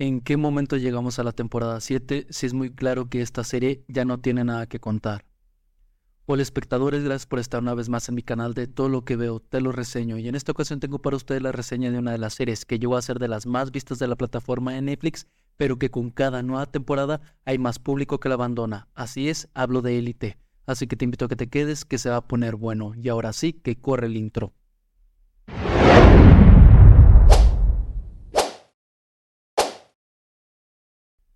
¿En qué momento llegamos a la temporada 7 si es muy claro que esta serie ya no tiene nada que contar? Hola espectadores, gracias por estar una vez más en mi canal de Todo lo que veo, te lo reseño y en esta ocasión tengo para ustedes la reseña de una de las series que llegó a ser de las más vistas de la plataforma de Netflix, pero que con cada nueva temporada hay más público que la abandona. Así es, hablo de Élite. Así que te invito a que te quedes, que se va a poner bueno. Y ahora sí, que corre el intro.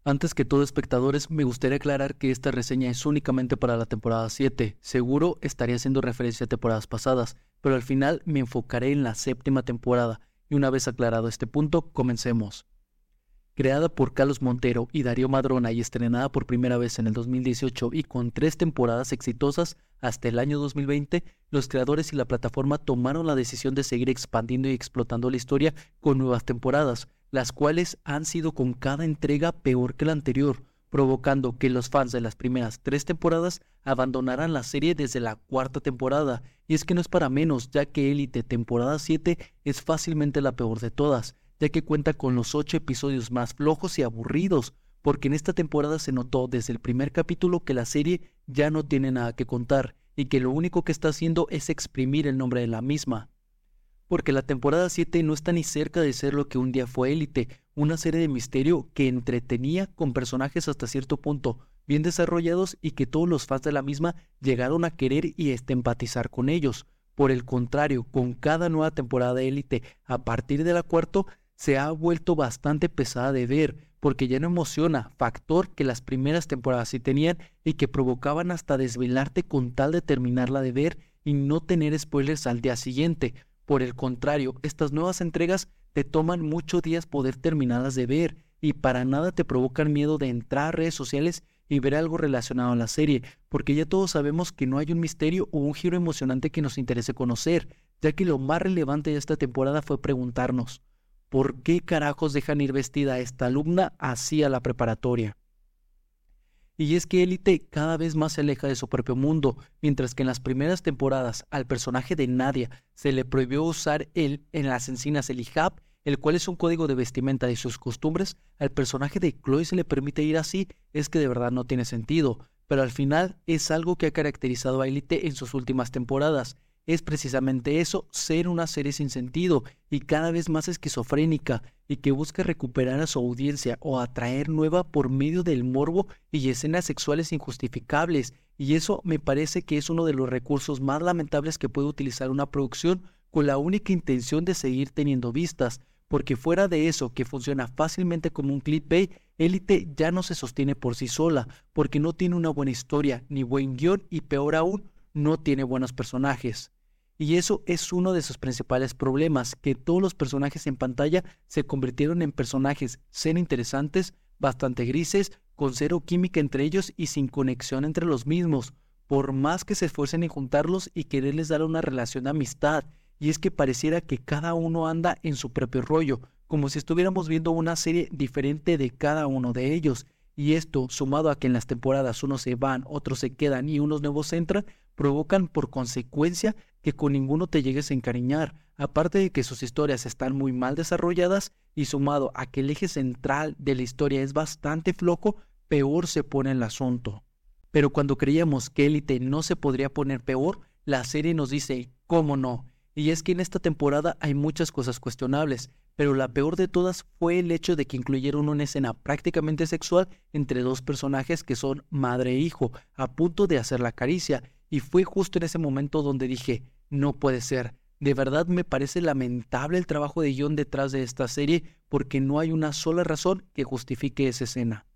Antes que todo, espectadores, me gustaría aclarar que esta reseña es únicamente para la temporada 7. Seguro estaría haciendo referencia a temporadas pasadas, pero al final me enfocaré en la séptima temporada. Y una vez aclarado este punto, comencemos. Creada por Carlos Montero y Darío Madrona y estrenada por primera vez en el 2018 y con tres temporadas exitosas hasta el año 2020, los creadores y la plataforma tomaron la decisión de seguir expandiendo y explotando la historia con nuevas temporadas las cuales han sido con cada entrega peor que la anterior, provocando que los fans de las primeras tres temporadas abandonaran la serie desde la cuarta temporada, y es que no es para menos, ya que Elite temporada 7 es fácilmente la peor de todas, ya que cuenta con los ocho episodios más flojos y aburridos, porque en esta temporada se notó desde el primer capítulo que la serie ya no tiene nada que contar, y que lo único que está haciendo es exprimir el nombre de la misma porque la temporada 7 no está ni cerca de ser lo que un día fue Élite, una serie de misterio que entretenía con personajes hasta cierto punto bien desarrollados y que todos los fans de la misma llegaron a querer y empatizar con ellos. Por el contrario, con cada nueva temporada de Élite, a partir de la cuarta, se ha vuelto bastante pesada de ver, porque ya no emociona, factor que las primeras temporadas sí tenían y que provocaban hasta desvelarte con tal de terminarla de ver y no tener spoilers al día siguiente, por el contrario, estas nuevas entregas te toman muchos días poder terminadas de ver y para nada te provocan miedo de entrar a redes sociales y ver algo relacionado a la serie, porque ya todos sabemos que no hay un misterio o un giro emocionante que nos interese conocer, ya que lo más relevante de esta temporada fue preguntarnos, ¿por qué carajos dejan ir vestida a esta alumna así a la preparatoria? Y es que Élite cada vez más se aleja de su propio mundo, mientras que en las primeras temporadas al personaje de Nadia se le prohibió usar él en las encinas el hijab, el cual es un código de vestimenta de sus costumbres, al personaje de Chloe se le permite ir así, es que de verdad no tiene sentido, pero al final es algo que ha caracterizado a Élite en sus últimas temporadas, es precisamente eso, ser una serie sin sentido y cada vez más esquizofrénica y que busca recuperar a su audiencia o atraer nueva por medio del morbo y escenas sexuales injustificables. Y eso me parece que es uno de los recursos más lamentables que puede utilizar una producción con la única intención de seguir teniendo vistas, porque fuera de eso que funciona fácilmente como un clickbait, Elite ya no se sostiene por sí sola, porque no tiene una buena historia, ni buen guion y peor aún, no tiene buenos personajes. Y eso es uno de sus principales problemas, que todos los personajes en pantalla se convirtieron en personajes ser interesantes, bastante grises, con cero química entre ellos y sin conexión entre los mismos, por más que se esfuercen en juntarlos y quererles dar una relación de amistad. Y es que pareciera que cada uno anda en su propio rollo, como si estuviéramos viendo una serie diferente de cada uno de ellos. Y esto, sumado a que en las temporadas unos se van, otros se quedan y unos nuevos entran, provocan por consecuencia que con ninguno te llegues a encariñar, aparte de que sus historias están muy mal desarrolladas y sumado a que el eje central de la historia es bastante flojo, peor se pone el asunto. Pero cuando creíamos que Élite no se podría poner peor, la serie nos dice, ¿cómo no? Y es que en esta temporada hay muchas cosas cuestionables, pero la peor de todas fue el hecho de que incluyeron una escena prácticamente sexual entre dos personajes que son madre e hijo, a punto de hacer la caricia, y fue justo en ese momento donde dije, no puede ser. De verdad me parece lamentable el trabajo de guion detrás de esta serie porque no hay una sola razón que justifique esa escena.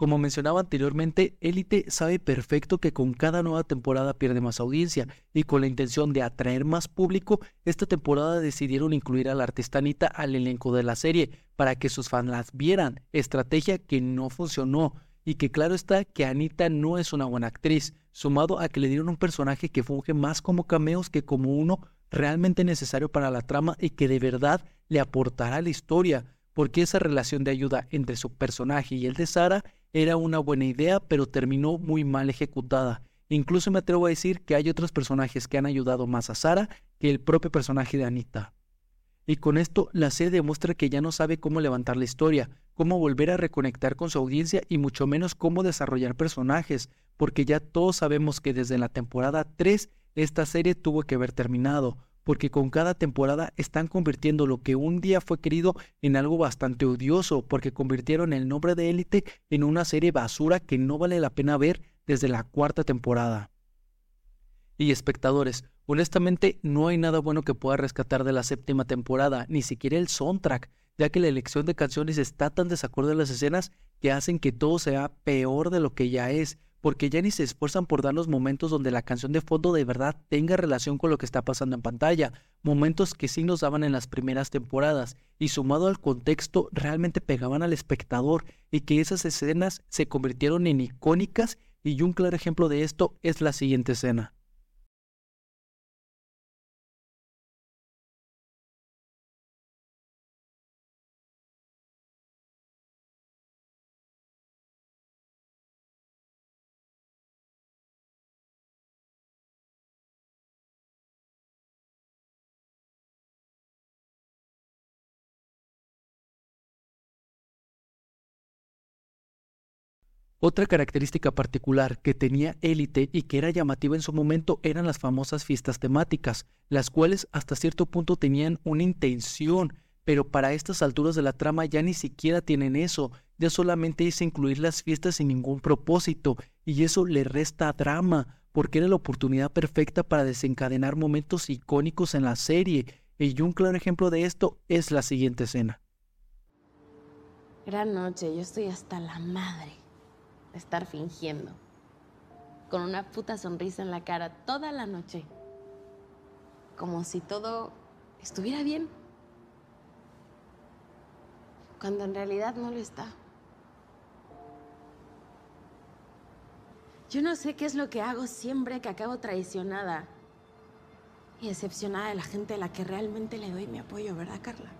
Como mencionaba anteriormente, Elite sabe perfecto que con cada nueva temporada pierde más audiencia y con la intención de atraer más público, esta temporada decidieron incluir a la artista Anita al elenco de la serie para que sus fans las vieran, estrategia que no funcionó y que claro está que Anita no es una buena actriz, sumado a que le dieron un personaje que funge más como cameos que como uno realmente necesario para la trama y que de verdad le aportará a la historia, porque esa relación de ayuda entre su personaje y el de Sara era una buena idea, pero terminó muy mal ejecutada. Incluso me atrevo a decir que hay otros personajes que han ayudado más a Sara que el propio personaje de Anita. Y con esto la serie demuestra que ya no sabe cómo levantar la historia, cómo volver a reconectar con su audiencia y mucho menos cómo desarrollar personajes, porque ya todos sabemos que desde la temporada 3 esta serie tuvo que haber terminado, porque con cada temporada están convirtiendo lo que un día fue querido en algo bastante odioso, porque convirtieron el nombre de élite en una serie basura que no vale la pena ver desde la cuarta temporada. Y espectadores, honestamente no hay nada bueno que pueda rescatar de la séptima temporada, ni siquiera el soundtrack, ya que la elección de canciones está tan desacorde a las escenas que hacen que todo sea peor de lo que ya es, porque ya ni se esfuerzan por dar los momentos donde la canción de fondo de verdad tenga relación con lo que está pasando en pantalla, momentos que sí nos daban en las primeras temporadas, y sumado al contexto realmente pegaban al espectador y que esas escenas se convirtieron en icónicas y un claro ejemplo de esto es la siguiente escena. Otra característica particular que tenía Élite y que era llamativa en su momento eran las famosas fiestas temáticas, las cuales hasta cierto punto tenían una intención, pero para estas alturas de la trama ya ni siquiera tienen eso, ya solamente es incluir las fiestas sin ningún propósito, y eso le resta drama, porque era la oportunidad perfecta para desencadenar momentos icónicos en la serie, y un claro ejemplo de esto es la siguiente escena. Gran noche, yo estoy hasta la madre estar fingiendo. Con una puta sonrisa en la cara toda la noche. Como si todo estuviera bien. Cuando en realidad no lo está. Yo no sé qué es lo que hago siempre que acabo traicionada y decepcionada de la gente a la que realmente le doy mi apoyo, ¿verdad, Carla?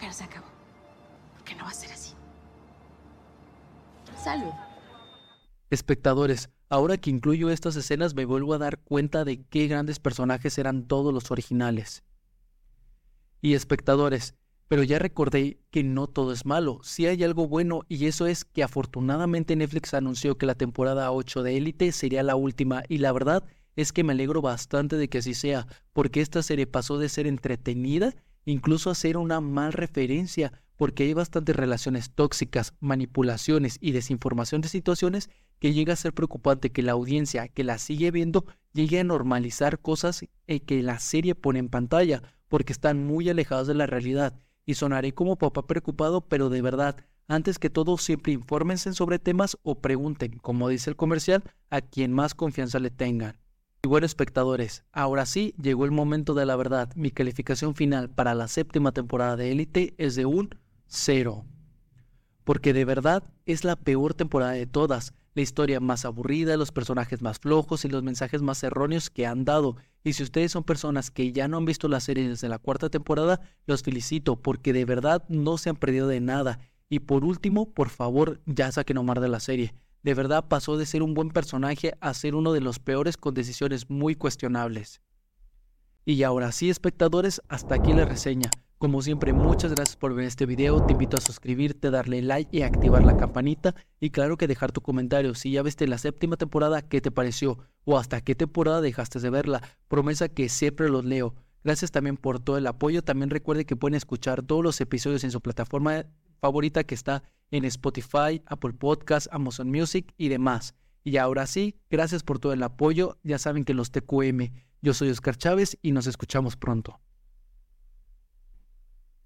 Pero se acabó no va a ser así. Salud. Espectadores, ahora que incluyo estas escenas me vuelvo a dar cuenta de qué grandes personajes eran todos los originales. Y espectadores, pero ya recordé que no todo es malo, sí hay algo bueno y eso es que afortunadamente Netflix anunció que la temporada 8 de Élite sería la última y la verdad es que me alegro bastante de que así sea, porque esta serie pasó de ser entretenida incluso a ser una mal referencia porque hay bastantes relaciones tóxicas, manipulaciones y desinformación de situaciones que llega a ser preocupante que la audiencia que la sigue viendo llegue a normalizar cosas eh, que la serie pone en pantalla, porque están muy alejadas de la realidad. Y sonaré como papá preocupado, pero de verdad, antes que todo siempre infórmense sobre temas o pregunten, como dice el comercial, a quien más confianza le tengan. Y bueno, espectadores, ahora sí llegó el momento de la verdad. Mi calificación final para la séptima temporada de Élite es de un cero. Porque de verdad es la peor temporada de todas, la historia más aburrida, los personajes más flojos y los mensajes más erróneos que han dado. Y si ustedes son personas que ya no han visto la serie desde la cuarta temporada, los felicito porque de verdad no se han perdido de nada. Y por último, por favor, ya saquen Omar de la serie. De verdad pasó de ser un buen personaje a ser uno de los peores con decisiones muy cuestionables. Y ahora sí, espectadores, hasta aquí la reseña. Como siempre, muchas gracias por ver este video. Te invito a suscribirte, darle like y activar la campanita. Y claro que dejar tu comentario. Si ya viste la séptima temporada, ¿qué te pareció? O hasta qué temporada dejaste de verla. Promesa que siempre los leo. Gracias también por todo el apoyo. También recuerde que pueden escuchar todos los episodios en su plataforma favorita que está en Spotify, Apple Podcasts, Amazon Music y demás. Y ahora sí, gracias por todo el apoyo. Ya saben que los TQM. Yo soy Oscar Chávez y nos escuchamos pronto.